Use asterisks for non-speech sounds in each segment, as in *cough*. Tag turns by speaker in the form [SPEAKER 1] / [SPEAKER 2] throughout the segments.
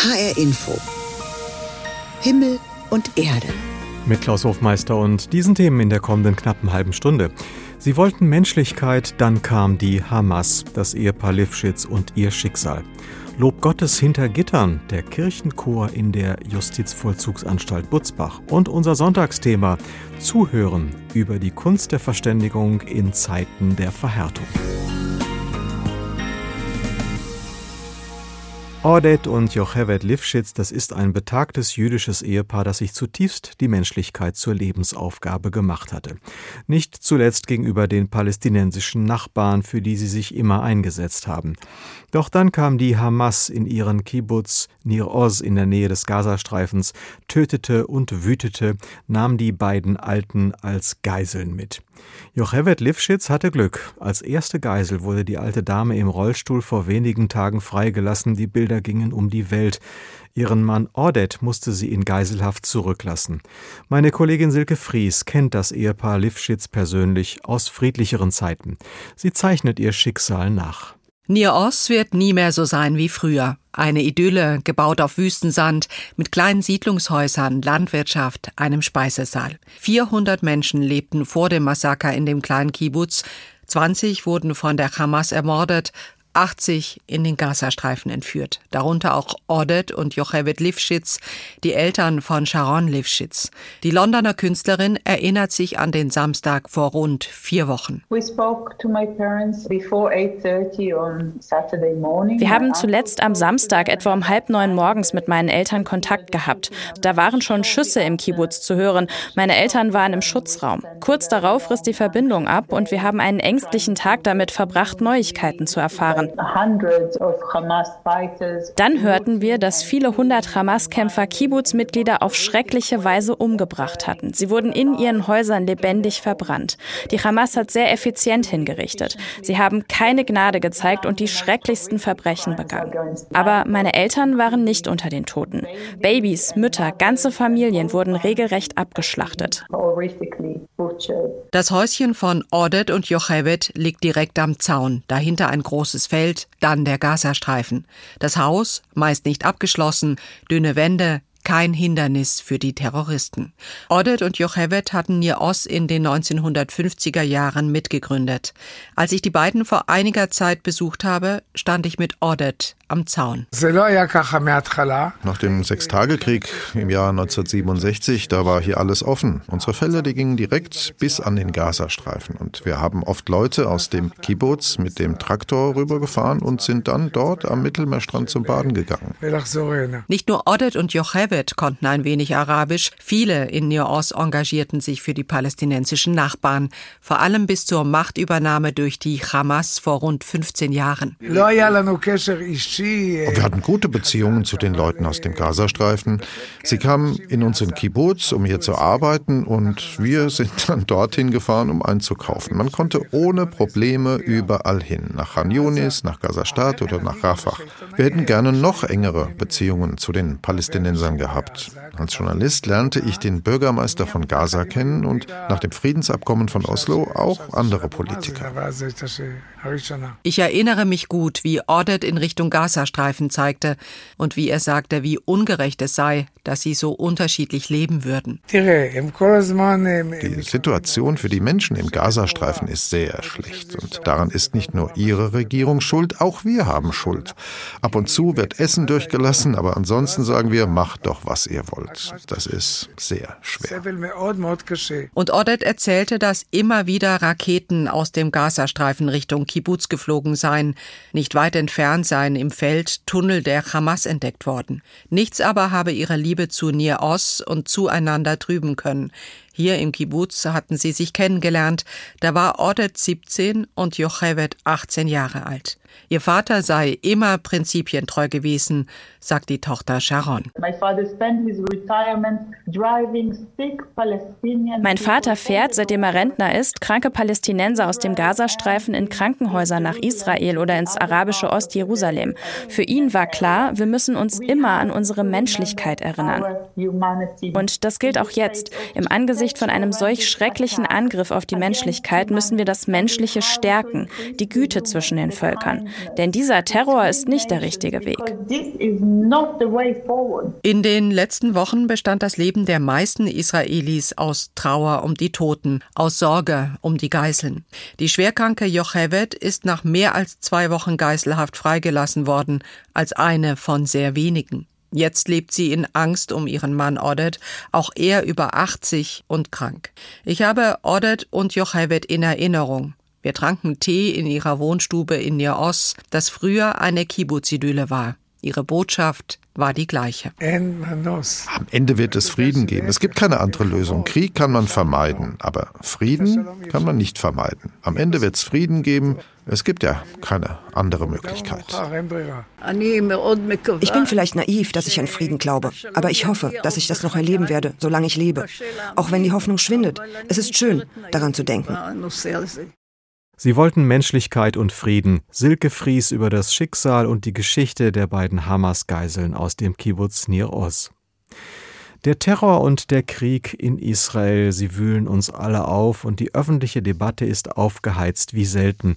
[SPEAKER 1] HR Info. Himmel und Erde.
[SPEAKER 2] Mit Klaus Hofmeister und diesen Themen in der kommenden knappen halben Stunde. Sie wollten Menschlichkeit, dann kam die Hamas, das Ehepaar Lifschitz und ihr Schicksal. Lob Gottes hinter Gittern, der Kirchenchor in der Justizvollzugsanstalt Butzbach und unser Sonntagsthema Zuhören über die Kunst der Verständigung in Zeiten der Verhärtung. Ordet und Jochevet Lifschitz, das ist ein betagtes jüdisches Ehepaar, das sich zutiefst die Menschlichkeit zur Lebensaufgabe gemacht hatte. Nicht zuletzt gegenüber den palästinensischen Nachbarn, für die sie sich immer eingesetzt haben. Doch dann kam die Hamas in ihren Kibbutz Nir Oz in der Nähe des Gazastreifens, tötete und wütete, nahm die beiden Alten als Geiseln mit. Jochevet Lifschitz hatte Glück. Als erste Geisel wurde die alte Dame im Rollstuhl vor wenigen Tagen freigelassen. Die Bilder gingen um die Welt. Ihren Mann Ordet musste sie in Geiselhaft zurücklassen. Meine Kollegin Silke Fries kennt das Ehepaar Lifschitz persönlich aus friedlicheren Zeiten. Sie zeichnet ihr Schicksal nach.
[SPEAKER 3] Nir Oz wird nie mehr so sein wie früher. Eine Idylle, gebaut auf Wüstensand, mit kleinen Siedlungshäusern, Landwirtschaft, einem Speisesaal. 400 Menschen lebten vor dem Massaker in dem kleinen Kibbutz. 20 wurden von der Hamas ermordet, 80 in den Gazastreifen entführt, darunter auch Odet und Jochevet Lifschitz, die Eltern von Sharon Lifschitz. Die Londoner Künstlerin erinnert sich an den Samstag vor rund vier Wochen. Wir
[SPEAKER 4] haben zuletzt am Samstag etwa um halb neun morgens mit meinen Eltern Kontakt gehabt. Da waren schon Schüsse im Kibbutz zu hören. Meine Eltern waren im Schutzraum. Kurz darauf riss die Verbindung ab und wir haben einen ängstlichen Tag damit verbracht, Neuigkeiten zu erfahren. Dann hörten wir, dass viele hundert Hamas-Kämpfer Kibbutz-Mitglieder auf schreckliche Weise umgebracht hatten. Sie wurden in ihren Häusern lebendig verbrannt. Die Hamas hat sehr effizient hingerichtet. Sie haben keine Gnade gezeigt und die schrecklichsten Verbrechen begangen. Aber meine Eltern waren nicht unter den Toten. Babys, Mütter, ganze Familien wurden regelrecht abgeschlachtet.
[SPEAKER 3] Das Häuschen von Ordet und Jochevet liegt direkt am Zaun, dahinter ein großes Feld, dann der Gazastreifen. Das Haus, meist nicht abgeschlossen, dünne Wände, kein Hindernis für die Terroristen. Odet und Jochevet hatten Nir Oz in den 1950er Jahren mitgegründet. Als ich die beiden vor einiger Zeit besucht habe, stand ich mit Odet am Zaun.
[SPEAKER 5] Nach dem Sechstagekrieg im Jahr 1967, da war hier alles offen. Unsere Felder, die gingen direkt bis an den Gazastreifen. Und wir haben oft Leute aus dem Kibbutz mit dem Traktor rübergefahren und sind dann dort am Mittelmeerstrand zum Baden gegangen.
[SPEAKER 3] Nicht nur Odet und Jochevet konnten ein wenig Arabisch. Viele in Nios engagierten sich für die palästinensischen Nachbarn. Vor allem bis zur Machtübernahme durch die Hamas vor rund 15 Jahren.
[SPEAKER 5] Wir hatten gute Beziehungen zu den Leuten aus dem Gazastreifen. Sie kamen in unseren Kibbutz, um hier zu arbeiten und wir sind dann dorthin gefahren, um einzukaufen. Man konnte ohne Probleme überall hin, nach Khan Yunis, nach Gazastadt oder nach Rafah. Wir hätten gerne noch engere Beziehungen zu den Palästinensern gehabt. Als Journalist lernte ich den Bürgermeister von Gaza kennen und nach dem Friedensabkommen von Oslo auch andere Politiker.
[SPEAKER 3] Ich erinnere mich gut, wie Ordet in Richtung Gazastreifen zeigte und wie er sagte, wie ungerecht es sei, dass sie so unterschiedlich leben würden.
[SPEAKER 5] Die Situation für die Menschen im Gazastreifen ist sehr schlecht und daran ist nicht nur ihre Regierung schuld, auch wir haben Schuld. Ab und zu wird Essen durchgelassen, aber ansonsten sagen wir, macht doch, was ihr wollt. Das ist sehr schwer.
[SPEAKER 3] Und Ordet erzählte, dass immer wieder Raketen aus dem Gazastreifen Richtung Kibbutz geflogen seien, nicht weit entfernt seien im Feld Tunnel der Hamas entdeckt worden. Nichts aber habe ihre Liebe zu Nir Oz und zueinander trüben können. Hier im Kibbutz hatten sie sich kennengelernt. Da war Odet 17 und Jochevet 18 Jahre alt. Ihr Vater sei immer prinzipientreu gewesen, sagt die Tochter Sharon.
[SPEAKER 4] Mein Vater fährt, seitdem er Rentner ist, kranke Palästinenser aus dem Gazastreifen in Krankenhäuser nach Israel oder ins arabische Ostjerusalem. Für ihn war klar, wir müssen uns immer an unsere Menschlichkeit erinnern. Und das gilt auch jetzt. Im Angesicht von einem solch schrecklichen Angriff auf die Menschlichkeit müssen wir das Menschliche stärken, die Güte zwischen den Völkern. Denn dieser Terror ist nicht der richtige Weg.
[SPEAKER 3] In den letzten Wochen bestand das Leben der meisten Israelis aus Trauer um die Toten, aus Sorge um die Geiseln. Die schwerkranke Jochevet ist nach mehr als zwei Wochen Geiselhaft freigelassen worden, als eine von sehr wenigen. Jetzt lebt sie in Angst um ihren Mann Odet, auch er über 80 und krank. Ich habe Odet und Jochevet in Erinnerung. Wir tranken Tee in ihrer Wohnstube in Nios, das früher eine Kibbutz-Idylle war. Ihre Botschaft war die gleiche.
[SPEAKER 5] Am Ende wird es Frieden geben. Es gibt keine andere Lösung. Krieg kann man vermeiden, aber Frieden kann man nicht vermeiden. Am Ende wird es Frieden geben. Es gibt ja keine andere Möglichkeit.
[SPEAKER 6] Ich bin vielleicht naiv, dass ich an Frieden glaube, aber ich hoffe, dass ich das noch erleben werde, solange ich lebe. Auch wenn die Hoffnung schwindet. Es ist schön, daran zu denken.
[SPEAKER 2] Sie wollten Menschlichkeit und Frieden. Silke Fries über das Schicksal und die Geschichte der beiden Hamas-Geiseln aus dem Kibbutz Nir Oz. Der Terror und der Krieg in Israel, sie wühlen uns alle auf und die öffentliche Debatte ist aufgeheizt wie selten.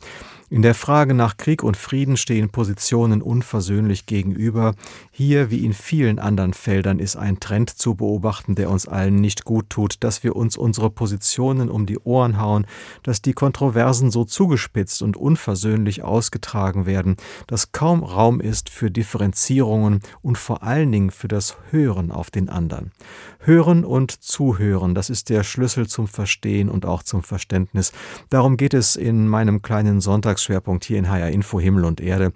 [SPEAKER 2] In der Frage nach Krieg und Frieden stehen Positionen unversöhnlich gegenüber. Hier wie in vielen anderen Feldern ist ein Trend zu beobachten, der uns allen nicht gut tut, dass wir uns unsere Positionen um die Ohren hauen, dass die Kontroversen so zugespitzt und unversöhnlich ausgetragen werden, dass kaum Raum ist für Differenzierungen und vor allen Dingen für das Hören auf den anderen. Hören und Zuhören, das ist der Schlüssel zum Verstehen und auch zum Verständnis. Darum geht es in meinem kleinen Sonntagsschwerpunkt hier in HR Info Himmel und Erde.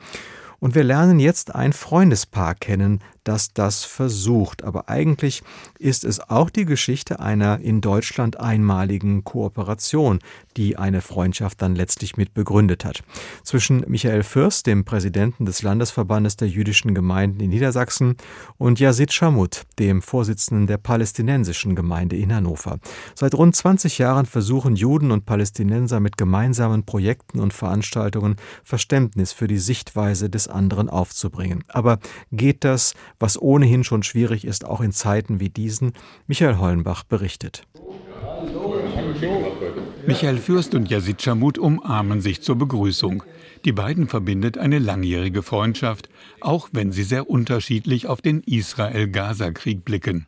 [SPEAKER 2] Und wir lernen jetzt ein Freundespaar kennen, das das versucht. Aber eigentlich ist es auch die Geschichte einer in Deutschland einmaligen Kooperation, die eine Freundschaft dann letztlich mit begründet hat. Zwischen Michael Fürst, dem Präsidenten des Landesverbandes der jüdischen Gemeinden in Niedersachsen, und Yazid Shamut, dem Vorsitzenden der palästinensischen Gemeinde in Hannover. Seit rund 20 Jahren versuchen Juden und Palästinenser mit gemeinsamen Projekten und Veranstaltungen Verständnis für die Sichtweise des anderen aufzubringen. Aber geht das, was ohnehin schon schwierig ist, auch in Zeiten wie diesen? Michael Hollenbach berichtet.
[SPEAKER 7] Michael Fürst und Yazid Chamut umarmen sich zur Begrüßung. Die beiden verbindet eine langjährige Freundschaft, auch wenn sie sehr unterschiedlich auf den Israel-Gaza-Krieg blicken.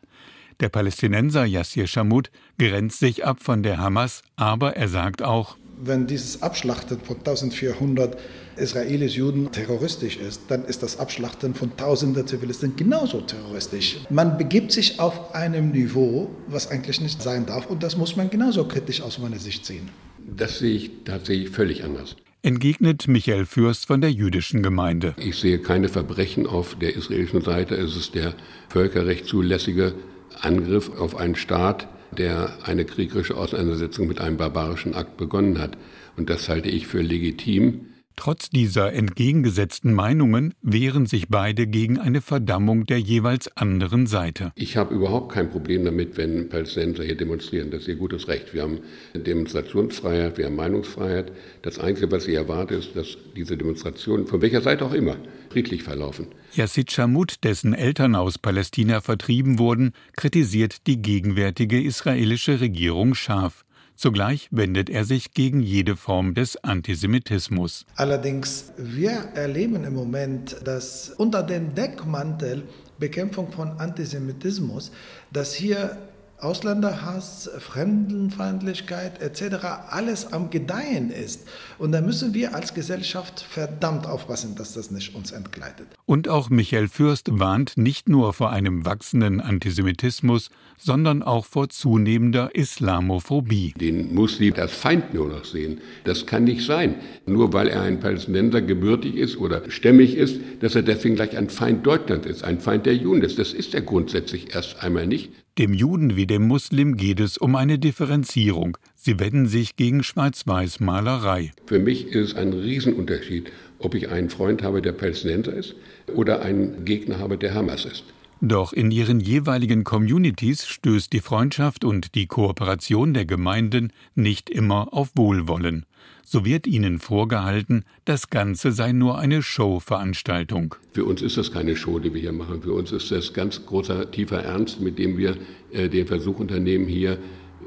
[SPEAKER 7] Der Palästinenser Yassir Chamut grenzt sich ab von der Hamas, aber er sagt auch,
[SPEAKER 8] wenn dieses Abschlachten von 1400 Israelis Juden terroristisch ist, dann ist das Abschlachten von tausenden Zivilisten genauso terroristisch. Man begibt sich auf einem Niveau, was eigentlich nicht sein darf und das muss man genauso kritisch aus meiner Sicht sehen.
[SPEAKER 9] Das sehe ich tatsächlich völlig anders.
[SPEAKER 7] Entgegnet Michael Fürst von der jüdischen Gemeinde.
[SPEAKER 9] Ich sehe keine Verbrechen auf der israelischen Seite. Es ist der völkerrechtszulässige Angriff auf einen Staat, der eine kriegerische Auseinandersetzung mit einem barbarischen Akt begonnen hat. Und das halte ich für legitim.
[SPEAKER 7] Trotz dieser entgegengesetzten Meinungen wehren sich beide gegen eine Verdammung der jeweils anderen Seite.
[SPEAKER 9] Ich habe überhaupt kein Problem damit, wenn Palästinenser hier demonstrieren. Das ist ihr gutes Recht. Wir haben Demonstrationsfreiheit, wir haben Meinungsfreiheit. Das Einzige, was ich erwarte, ist, dass diese Demonstrationen, von welcher Seite auch immer, friedlich verlaufen.
[SPEAKER 7] Yassid Shamut, dessen Eltern aus Palästina vertrieben wurden, kritisiert die gegenwärtige israelische Regierung scharf. Zugleich wendet er sich gegen jede Form des Antisemitismus.
[SPEAKER 8] Allerdings, wir erleben im Moment, dass unter dem Deckmantel Bekämpfung von Antisemitismus, dass hier Ausländerhass, Fremdenfeindlichkeit etc. alles am Gedeihen ist. Und da müssen wir als Gesellschaft verdammt aufpassen, dass das nicht uns entgleitet.
[SPEAKER 7] Und auch Michael Fürst warnt nicht nur vor einem wachsenden Antisemitismus, sondern auch vor zunehmender Islamophobie.
[SPEAKER 9] Den Muslim als Feind nur noch sehen, das kann nicht sein. Nur weil er ein Palästinenser gebürtig ist oder stämmig ist, dass er deswegen gleich ein Feind Deutschlands ist, ein Feind der Juden ist. Das ist er grundsätzlich erst einmal nicht.
[SPEAKER 7] Dem Juden wie dem Muslim geht es um eine Differenzierung. Sie wenden sich gegen Schwarz-Weiß-Malerei.
[SPEAKER 9] Für mich ist es ein Riesenunterschied, ob ich einen Freund habe, der Palästinenser ist, oder einen Gegner habe, der Hamas ist.
[SPEAKER 7] Doch in ihren jeweiligen Communities stößt die Freundschaft und die Kooperation der Gemeinden nicht immer auf Wohlwollen. So wird ihnen vorgehalten, das Ganze sei nur eine Showveranstaltung.
[SPEAKER 9] Für uns ist das keine Show, die wir hier machen. Für uns ist das ganz großer, tiefer Ernst, mit dem wir äh, den Versuch unternehmen, hier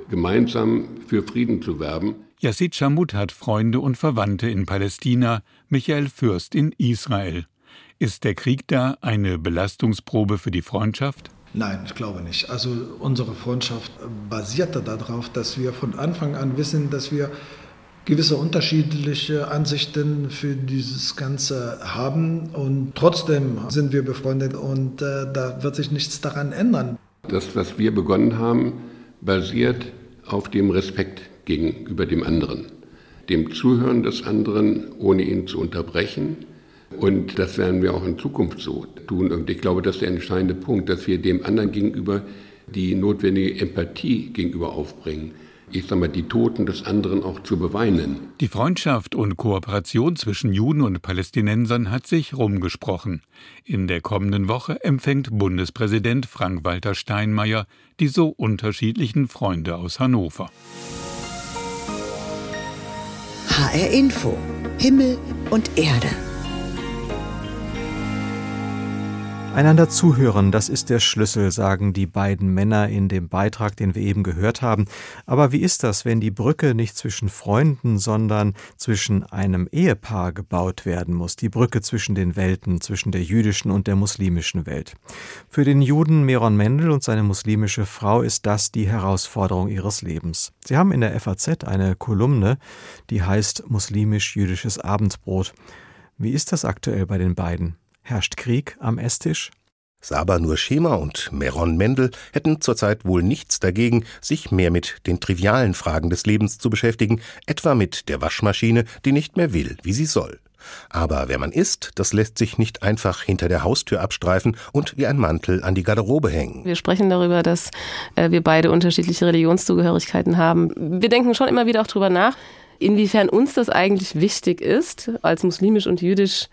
[SPEAKER 9] gemeinsam für Frieden zu werben.
[SPEAKER 7] Yassid Shamut hat Freunde und Verwandte in Palästina, Michael Fürst in Israel. Ist der Krieg da eine Belastungsprobe für die Freundschaft?
[SPEAKER 8] Nein, ich glaube nicht. Also unsere Freundschaft basierte darauf, dass wir von Anfang an wissen, dass wir gewisse unterschiedliche Ansichten für dieses Ganze haben und trotzdem sind wir befreundet und äh, da wird sich nichts daran ändern.
[SPEAKER 9] Das, was wir begonnen haben, basiert auf dem Respekt gegenüber dem anderen, dem Zuhören des anderen, ohne ihn zu unterbrechen. Und das werden wir auch in Zukunft so tun. Und ich glaube, das ist der entscheidende Punkt, dass wir dem anderen gegenüber die notwendige Empathie gegenüber aufbringen. Ich sage mal, die Toten des anderen auch zu beweinen.
[SPEAKER 7] Die Freundschaft und Kooperation zwischen Juden und Palästinensern hat sich rumgesprochen. In der kommenden Woche empfängt Bundespräsident Frank-Walter Steinmeier die so unterschiedlichen Freunde aus Hannover.
[SPEAKER 1] HR Info. Himmel und Erde.
[SPEAKER 2] Einander zuhören, das ist der Schlüssel, sagen die beiden Männer in dem Beitrag, den wir eben gehört haben. Aber wie ist das, wenn die Brücke nicht zwischen Freunden, sondern zwischen einem Ehepaar gebaut werden muss? Die Brücke zwischen den Welten, zwischen der jüdischen und der muslimischen Welt. Für den Juden Meron Mendel und seine muslimische Frau ist das die Herausforderung ihres Lebens. Sie haben in der FAZ eine Kolumne, die heißt Muslimisch-jüdisches Abendbrot. Wie ist das aktuell bei den beiden? Herrscht Krieg am Esstisch?
[SPEAKER 10] Saba Nur Schema und Meron Mendel hätten zurzeit wohl nichts dagegen, sich mehr mit den trivialen Fragen des Lebens zu beschäftigen, etwa mit der Waschmaschine, die nicht mehr will, wie sie soll. Aber wer man ist, das lässt sich nicht einfach hinter der Haustür abstreifen und wie ein Mantel an die Garderobe hängen.
[SPEAKER 11] Wir sprechen darüber, dass äh, wir beide unterschiedliche Religionszugehörigkeiten haben. Wir denken schon immer wieder auch darüber nach, inwiefern uns das eigentlich wichtig ist, als muslimisch und jüdisch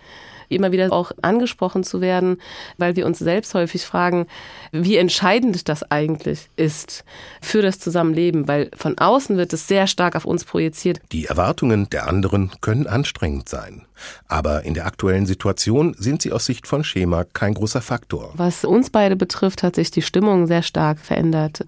[SPEAKER 11] immer wieder auch angesprochen zu werden, weil wir uns selbst häufig fragen, wie entscheidend das eigentlich ist für das Zusammenleben, weil von außen wird es sehr stark auf uns projiziert.
[SPEAKER 10] Die Erwartungen der anderen können anstrengend sein. Aber in der aktuellen Situation sind sie aus Sicht von Schema kein großer Faktor.
[SPEAKER 11] Was uns beide betrifft, hat sich die Stimmung sehr stark verändert.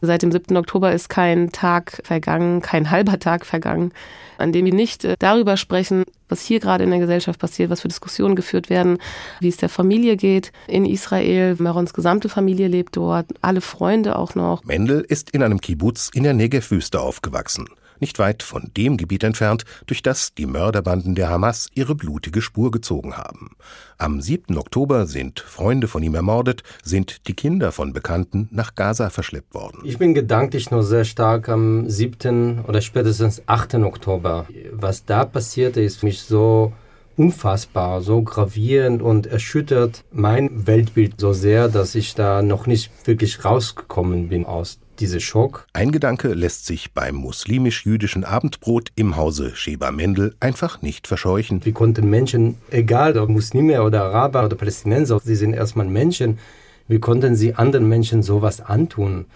[SPEAKER 11] Seit dem 7. Oktober ist kein Tag vergangen, kein halber Tag vergangen, an dem wir nicht äh, darüber sprechen, was hier gerade in der Gesellschaft passiert, was für Diskussionen geführt werden, wie es der Familie geht in Israel. Marons gesamte Familie lebt dort, alle Freunde auch noch.
[SPEAKER 10] Mendel ist in einem Kibbutz in der Negev-Wüste aufgewachsen nicht weit von dem Gebiet entfernt, durch das die Mörderbanden der Hamas ihre blutige Spur gezogen haben. Am 7. Oktober sind Freunde von ihm ermordet, sind die Kinder von Bekannten nach Gaza verschleppt worden.
[SPEAKER 12] Ich bin gedanklich noch sehr stark am 7. oder spätestens 8. Oktober. Was da passierte, ist mich so unfassbar, so gravierend und erschüttert mein Weltbild so sehr, dass ich da noch nicht wirklich rausgekommen bin aus diese Schock.
[SPEAKER 10] Ein Gedanke lässt sich beim muslimisch-jüdischen Abendbrot im Hause Sheba Mendel einfach nicht verscheuchen.
[SPEAKER 12] Wie konnten Menschen, egal ob Muslime oder Araber oder Palästinenser, sie sind erstmal Menschen, wie konnten sie anderen Menschen sowas antun?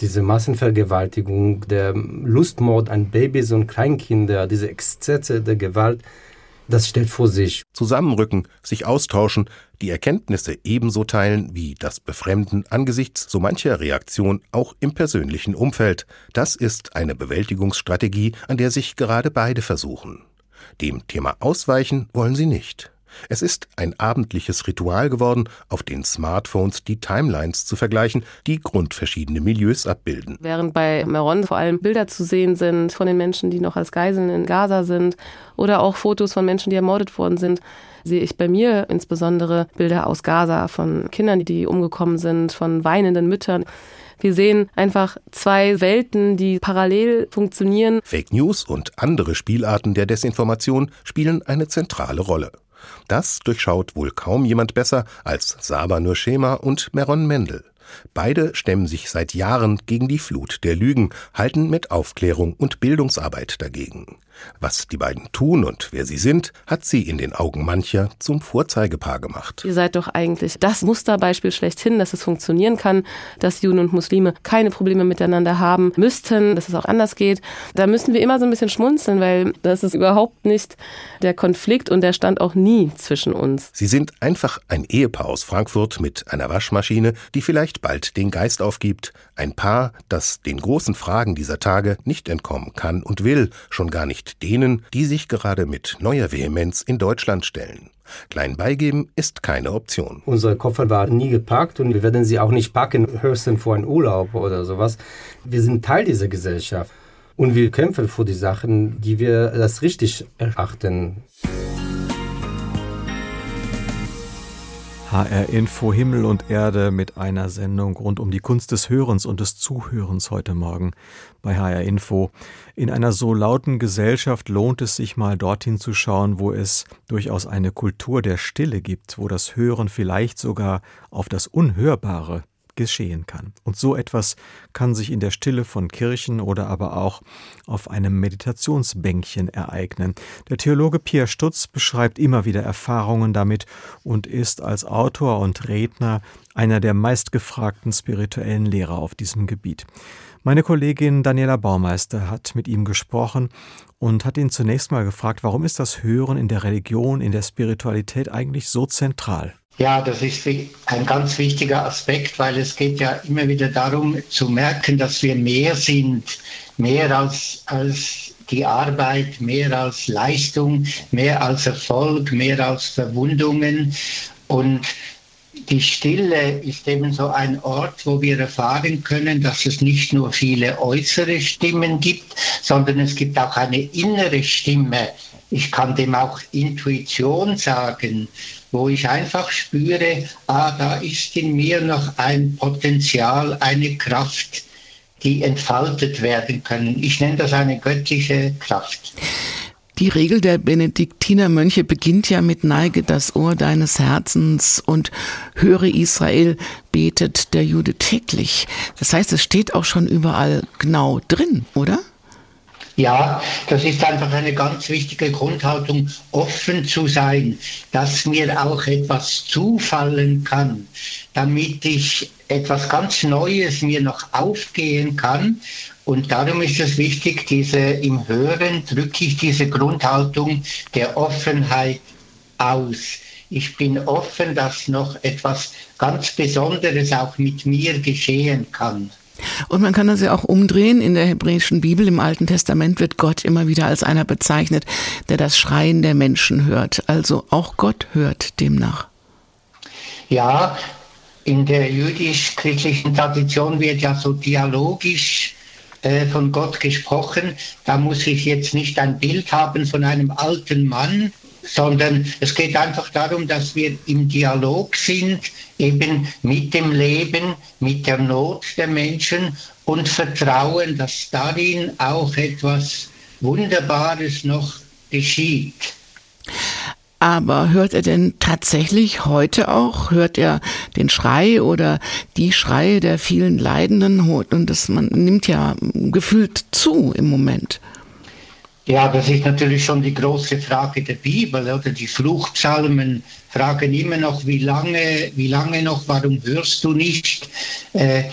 [SPEAKER 12] Diese Massenvergewaltigung, der Lustmord an Babys und Kleinkinder, diese Exzesse der Gewalt, das stellt vor sich.
[SPEAKER 10] Zusammenrücken, sich austauschen, die Erkenntnisse ebenso teilen wie das Befremden angesichts so mancher Reaktion auch im persönlichen Umfeld. Das ist eine Bewältigungsstrategie, an der sich gerade beide versuchen. Dem Thema ausweichen wollen sie nicht. Es ist ein abendliches Ritual geworden, auf den Smartphones die Timelines zu vergleichen, die grundverschiedene Milieus abbilden.
[SPEAKER 11] Während bei Meron vor allem Bilder zu sehen sind von den Menschen, die noch als Geiseln in Gaza sind oder auch Fotos von Menschen, die ermordet worden sind, sehe ich bei mir insbesondere Bilder aus Gaza von Kindern, die umgekommen sind, von weinenden Müttern. Wir sehen einfach zwei Welten, die parallel funktionieren.
[SPEAKER 10] Fake News und andere Spielarten der Desinformation spielen eine zentrale Rolle. Das durchschaut wohl kaum jemand besser als Saba Nurschema und Meron Mendel. Beide stemmen sich seit Jahren gegen die Flut der Lügen, halten mit Aufklärung und Bildungsarbeit dagegen. Was die beiden tun und wer sie sind, hat sie in den Augen mancher zum Vorzeigepaar gemacht.
[SPEAKER 11] Ihr seid doch eigentlich das Musterbeispiel schlechthin, dass es funktionieren kann, dass Juden und Muslime keine Probleme miteinander haben müssten, dass es auch anders geht. Da müssen wir immer so ein bisschen schmunzeln, weil das ist überhaupt nicht der Konflikt und der stand auch nie zwischen uns.
[SPEAKER 10] Sie sind einfach ein Ehepaar aus Frankfurt mit einer Waschmaschine, die vielleicht nicht bald den Geist aufgibt, ein Paar, das den großen Fragen dieser Tage nicht entkommen kann und will, schon gar nicht denen, die sich gerade mit neuer Vehemenz in Deutschland stellen. Klein beigeben ist keine Option.
[SPEAKER 12] Unsere Koffer waren nie gepackt und wir werden sie auch nicht packen, höchstens vor einen Urlaub oder sowas. Wir sind Teil dieser Gesellschaft und wir kämpfen für die Sachen, die wir das richtig erachten.
[SPEAKER 2] HR Info Himmel und Erde mit einer Sendung rund um die Kunst des Hörens und des Zuhörens heute Morgen bei HR Info. In einer so lauten Gesellschaft lohnt es sich mal dorthin zu schauen, wo es durchaus eine Kultur der Stille gibt, wo das Hören vielleicht sogar auf das Unhörbare geschehen kann. Und so etwas kann sich in der Stille von Kirchen oder aber auch auf einem Meditationsbänkchen ereignen. Der Theologe Pierre Stutz beschreibt immer wieder Erfahrungen damit und ist als Autor und Redner einer der meistgefragten spirituellen Lehrer auf diesem Gebiet. Meine Kollegin Daniela Baumeister hat mit ihm gesprochen und hat ihn zunächst mal gefragt, warum ist das Hören in der Religion, in der Spiritualität eigentlich so zentral?
[SPEAKER 13] Ja, das ist ein ganz wichtiger Aspekt, weil es geht ja immer wieder darum zu merken, dass wir mehr sind, mehr als, als die Arbeit, mehr als Leistung, mehr als Erfolg, mehr als Verwundungen. Und die Stille ist eben so ein Ort, wo wir erfahren können, dass es nicht nur viele äußere Stimmen gibt, sondern es gibt auch eine innere Stimme. Ich kann dem auch Intuition sagen wo ich einfach spüre, ah, da ist in mir noch ein Potenzial, eine Kraft, die entfaltet werden können. Ich nenne das eine göttliche Kraft.
[SPEAKER 14] Die Regel der Benediktinermönche beginnt ja mit Neige das Ohr deines Herzens und höre Israel, betet der Jude täglich. Das heißt, es steht auch schon überall genau drin, oder?
[SPEAKER 13] Ja, das ist einfach eine ganz wichtige Grundhaltung, offen zu sein, dass mir auch etwas zufallen kann, damit ich etwas ganz Neues mir noch aufgehen kann. Und darum ist es wichtig, diese im Hören drücke ich diese Grundhaltung der Offenheit aus. Ich bin offen, dass noch etwas ganz Besonderes auch mit mir geschehen kann.
[SPEAKER 14] Und man kann das ja auch umdrehen. In der hebräischen Bibel im Alten Testament wird Gott immer wieder als einer bezeichnet, der das Schreien der Menschen hört. Also auch Gott hört demnach.
[SPEAKER 13] Ja, in der jüdisch-christlichen Tradition wird ja so dialogisch äh, von Gott gesprochen. Da muss ich jetzt nicht ein Bild haben von einem alten Mann, sondern es geht einfach darum, dass wir im Dialog sind, eben mit dem Leben, mit der Not der Menschen und vertrauen, dass darin auch etwas Wunderbares noch geschieht.
[SPEAKER 14] Aber hört er denn tatsächlich heute auch? Hört er den Schrei oder die Schreie der vielen Leidenden? Und das man nimmt ja gefühlt zu im Moment.
[SPEAKER 13] Ja, das ist natürlich schon die große Frage der Bibel. Oder? Die Fluchpsalmen fragen immer noch, wie lange, wie lange noch, warum hörst du nicht? Äh,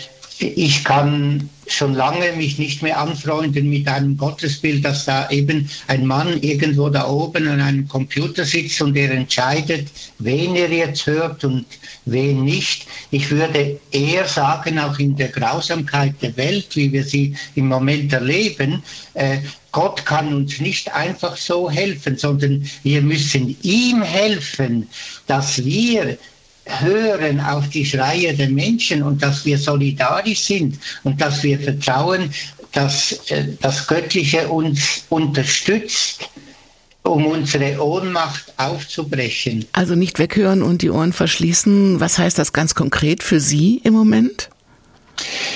[SPEAKER 13] ich kann schon lange mich nicht mehr anfreunden mit einem Gottesbild, dass da eben ein Mann irgendwo da oben an einem Computer sitzt und er entscheidet, wen er jetzt hört und wen nicht. Ich würde eher sagen, auch in der Grausamkeit der Welt, wie wir sie im Moment erleben, äh, Gott kann uns nicht einfach so helfen, sondern wir müssen ihm helfen, dass wir hören auf die Schreie der Menschen und dass wir solidarisch sind und dass wir vertrauen, dass äh, das Göttliche uns unterstützt, um unsere Ohnmacht aufzubrechen.
[SPEAKER 14] Also nicht weghören und die Ohren verschließen. Was heißt das ganz konkret für Sie im Moment?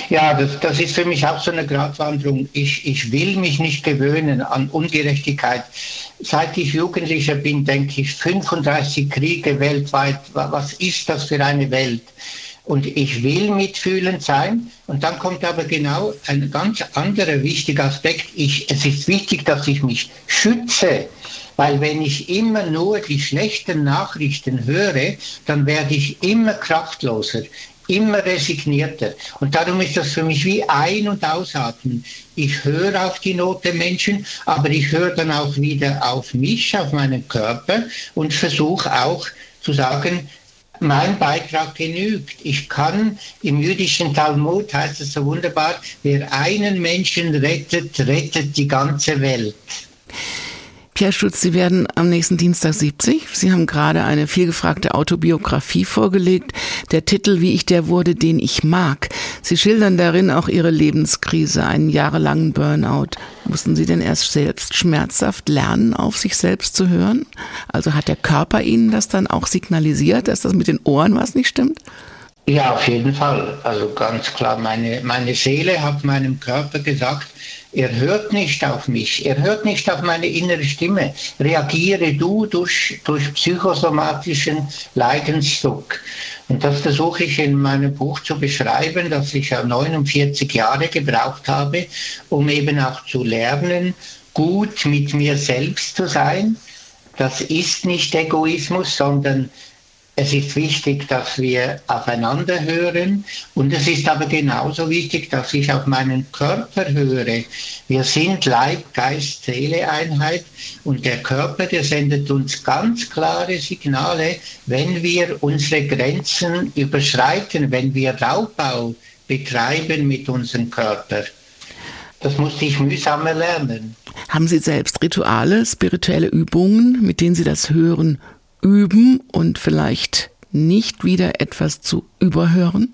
[SPEAKER 13] Ja, das, das ist für mich auch so eine Gratwanderung. Ich, ich will mich nicht gewöhnen an Ungerechtigkeit. Seit ich Jugendlicher bin, denke ich, 35 Kriege weltweit, was ist das für eine Welt? Und ich will mitfühlend sein. Und dann kommt aber genau ein ganz anderer wichtiger Aspekt. Ich, es ist wichtig, dass ich mich schütze. Weil wenn ich immer nur die schlechten Nachrichten höre, dann werde ich immer kraftloser immer resignierter. Und darum ist das für mich wie ein- und ausatmen. Ich höre auf die Not der Menschen, aber ich höre dann auch wieder auf mich, auf meinen Körper und versuche auch zu sagen, mein Beitrag genügt. Ich kann, im jüdischen Talmud heißt es so wunderbar, wer einen Menschen rettet, rettet die ganze Welt.
[SPEAKER 14] Pierre Stutz, Sie werden am nächsten Dienstag 70. Sie haben gerade eine vielgefragte Autobiografie vorgelegt. Der Titel Wie ich der wurde, den ich mag. Sie schildern darin auch Ihre Lebenskrise, einen jahrelangen Burnout. Mussten Sie denn erst selbst schmerzhaft lernen, auf sich selbst zu hören? Also hat der Körper Ihnen das dann auch signalisiert, dass das mit den Ohren was nicht stimmt?
[SPEAKER 13] Ja, auf jeden Fall. Also ganz klar, meine, meine Seele hat meinem Körper gesagt, er hört nicht auf mich, er hört nicht auf meine innere Stimme. Reagiere du durch, durch psychosomatischen Leidensdruck. Und das versuche ich in meinem Buch zu beschreiben, dass ich ja 49 Jahre gebraucht habe, um eben auch zu lernen, gut mit mir selbst zu sein. Das ist nicht Egoismus, sondern es ist wichtig, dass wir aufeinander hören und es ist aber genauso wichtig, dass ich auf meinen Körper höre. Wir sind Leib, Geist, Seele Einheit und der Körper, der sendet uns ganz klare Signale, wenn wir unsere Grenzen überschreiten, wenn wir Raubbau betreiben mit unserem Körper. Das musste ich mühsam erlernen.
[SPEAKER 14] Haben Sie selbst Rituale, spirituelle Übungen, mit denen Sie das Hören üben und vielleicht nicht wieder etwas zu überhören?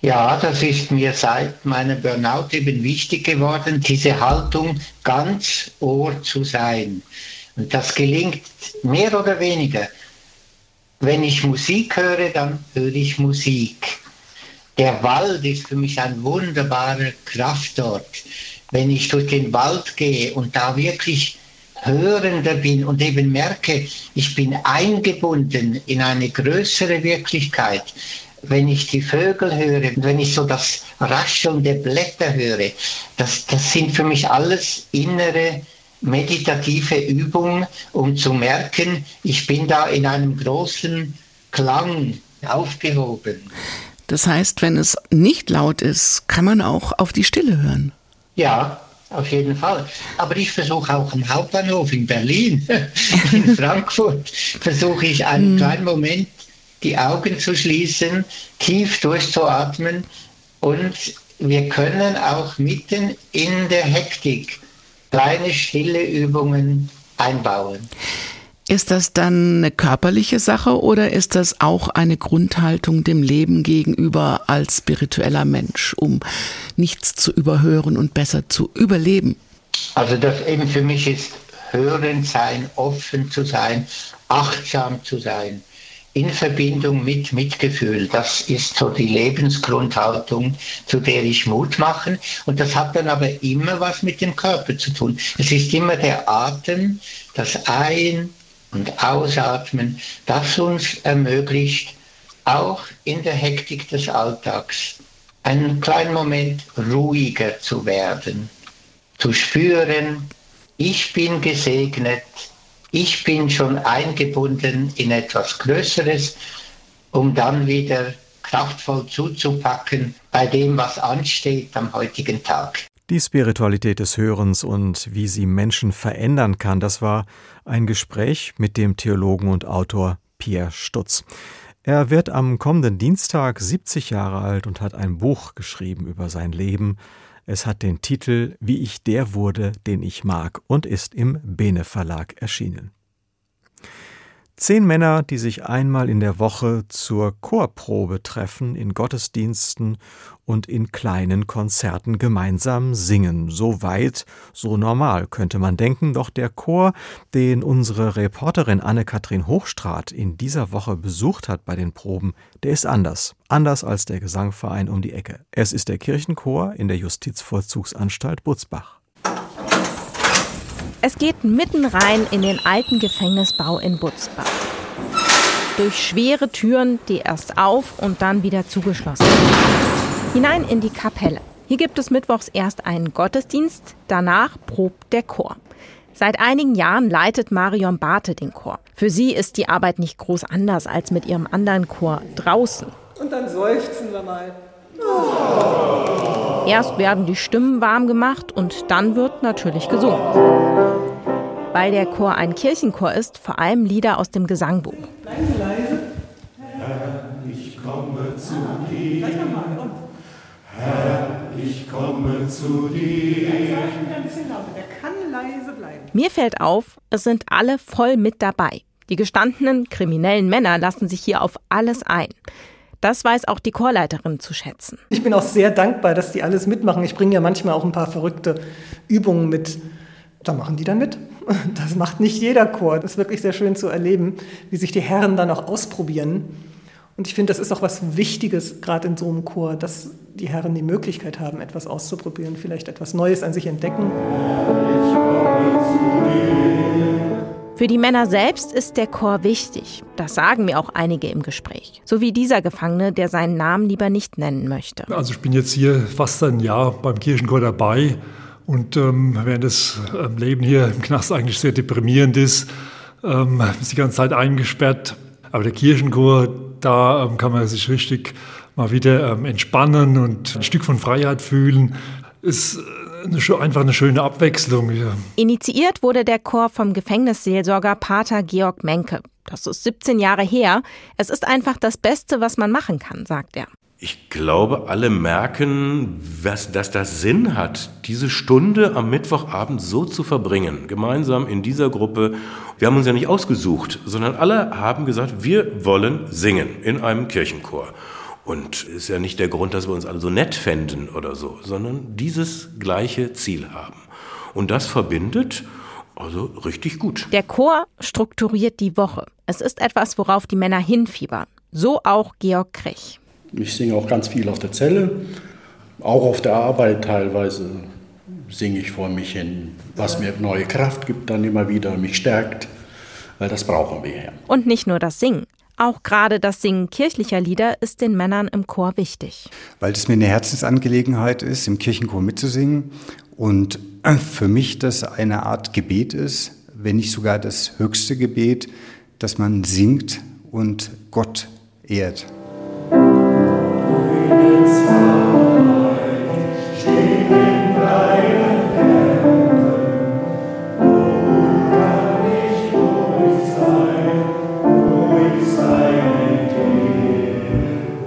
[SPEAKER 13] Ja, das ist mir seit meinem Burnout eben wichtig geworden, diese Haltung ganz Ohr zu sein. Und das gelingt mehr oder weniger. Wenn ich Musik höre, dann höre ich Musik. Der Wald ist für mich ein wunderbarer Kraftort. Wenn ich durch den Wald gehe und da wirklich Hörender bin und eben merke, ich bin eingebunden in eine größere Wirklichkeit, wenn ich die Vögel höre, wenn ich so das Rascheln der Blätter höre, das, das sind für mich alles innere meditative Übungen, um zu merken, ich bin da in einem großen Klang aufgehoben.
[SPEAKER 14] Das heißt, wenn es nicht laut ist, kann man auch auf die Stille hören.
[SPEAKER 13] Ja, auf jeden Fall. Aber ich versuche auch am Hauptbahnhof in Berlin, *laughs* in Frankfurt, versuche ich einen hm. kleinen Moment die Augen zu schließen, tief durchzuatmen und wir können auch mitten in der Hektik kleine stille Übungen einbauen.
[SPEAKER 14] Ist das dann eine körperliche Sache oder ist das auch eine Grundhaltung dem Leben gegenüber als spiritueller Mensch, um nichts zu überhören und besser zu überleben?
[SPEAKER 13] Also das eben für mich ist hören sein, offen zu sein, achtsam zu sein, in Verbindung mit Mitgefühl. Das ist so die Lebensgrundhaltung, zu der ich Mut mache. Und das hat dann aber immer was mit dem Körper zu tun. Es ist immer der Atem, das Ein- und Ausatmen, das uns ermöglicht, auch in der Hektik des Alltags einen kleinen Moment ruhiger zu werden, zu spüren, ich bin gesegnet, ich bin schon eingebunden in etwas Größeres, um dann wieder kraftvoll zuzupacken bei dem, was ansteht am heutigen Tag.
[SPEAKER 2] Die Spiritualität des Hörens und wie sie Menschen verändern kann, das war ein Gespräch mit dem Theologen und Autor Pierre Stutz. Er wird am kommenden Dienstag 70 Jahre alt und hat ein Buch geschrieben über sein Leben. Es hat den Titel Wie ich der wurde, den ich mag und ist im Bene Verlag erschienen. Zehn Männer, die sich einmal in der Woche zur Chorprobe treffen, in Gottesdiensten und in kleinen Konzerten gemeinsam singen. So weit, so normal, könnte man denken. Doch der Chor, den unsere Reporterin Anne-Kathrin Hochstrat in dieser Woche besucht hat bei den Proben, der ist anders. Anders als der Gesangverein um die Ecke. Es ist der Kirchenchor in der Justizvollzugsanstalt Butzbach.
[SPEAKER 4] Es geht mitten rein in den alten Gefängnisbau in Butzbach. Durch schwere Türen, die erst auf und dann wieder zugeschlossen werden. Hinein in die Kapelle. Hier gibt es mittwochs erst einen Gottesdienst, danach probt der Chor. Seit einigen Jahren leitet Marion Barthe den Chor. Für sie ist die Arbeit nicht groß anders als mit ihrem anderen Chor draußen.
[SPEAKER 15] Und dann seufzen wir mal.
[SPEAKER 4] Erst werden die Stimmen warm gemacht und dann wird natürlich gesungen. Weil der Chor ein Kirchenchor ist, vor allem Lieder aus dem Gesangbuch.
[SPEAKER 16] komme zu dir. Herr, ich komme zu dir.
[SPEAKER 17] Mir fällt auf, es sind alle voll mit dabei. Die gestandenen kriminellen Männer lassen sich hier auf alles ein. Das weiß auch die Chorleiterin zu schätzen.
[SPEAKER 15] Ich bin auch sehr dankbar, dass die alles mitmachen. Ich bringe ja manchmal auch ein paar verrückte Übungen mit. Da machen die dann mit. *laughs* Das macht nicht jeder Chor. Das ist wirklich sehr schön zu erleben, wie sich die Herren dann auch ausprobieren. Und ich finde, das ist auch was Wichtiges, gerade in so einem Chor, dass die Herren die Möglichkeit haben, etwas auszuprobieren, vielleicht etwas Neues an sich entdecken.
[SPEAKER 17] Für die Männer selbst ist der Chor wichtig. Das sagen mir auch einige im Gespräch. So wie dieser Gefangene, der seinen Namen lieber nicht nennen möchte.
[SPEAKER 18] Also ich bin jetzt hier fast ein Jahr beim Kirchenchor dabei. Und ähm, während das ähm, Leben hier im Knast eigentlich sehr deprimierend ist, ähm, ist die ganze Zeit eingesperrt. Aber der Kirchenchor, da ähm, kann man sich richtig mal wieder ähm, entspannen und ein Stück von Freiheit fühlen. Ist äh, eine, einfach eine schöne Abwechslung. Ja.
[SPEAKER 17] Initiiert wurde der Chor vom Gefängnisseelsorger Pater Georg Menke. Das ist 17 Jahre her. Es ist einfach das Beste, was man machen kann, sagt er.
[SPEAKER 19] Ich glaube, alle merken, was, dass das Sinn hat, diese Stunde am Mittwochabend so zu verbringen, gemeinsam in dieser Gruppe. Wir haben uns ja nicht ausgesucht, sondern alle haben gesagt, wir wollen singen in einem Kirchenchor. Und ist ja nicht der Grund, dass wir uns alle so nett fänden oder so, sondern dieses gleiche Ziel haben. Und das verbindet also richtig gut.
[SPEAKER 17] Der Chor strukturiert die Woche. Es ist etwas, worauf die Männer hinfiebern. So auch Georg Krech.
[SPEAKER 20] Ich singe auch ganz viel auf der Zelle, auch auf der Arbeit teilweise singe ich vor mich hin, was mir neue Kraft gibt, dann immer wieder mich stärkt, weil das brauchen wir ja.
[SPEAKER 17] Und nicht nur das Singen. Auch gerade das Singen kirchlicher Lieder ist den Männern im Chor wichtig.
[SPEAKER 21] Weil es mir eine Herzensangelegenheit ist, im Kirchenchor mitzusingen und für mich das eine Art Gebet ist, wenn nicht sogar das höchste Gebet, dass man singt und Gott ehrt.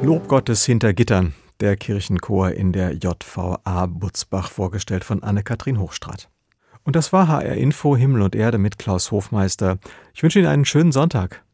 [SPEAKER 2] Lob Gottes hinter Gittern, der Kirchenchor in der JVA Butzbach, vorgestellt von Anne-Kathrin Hochstrat. Und das war HR Info Himmel und Erde mit Klaus Hofmeister. Ich wünsche Ihnen einen schönen Sonntag.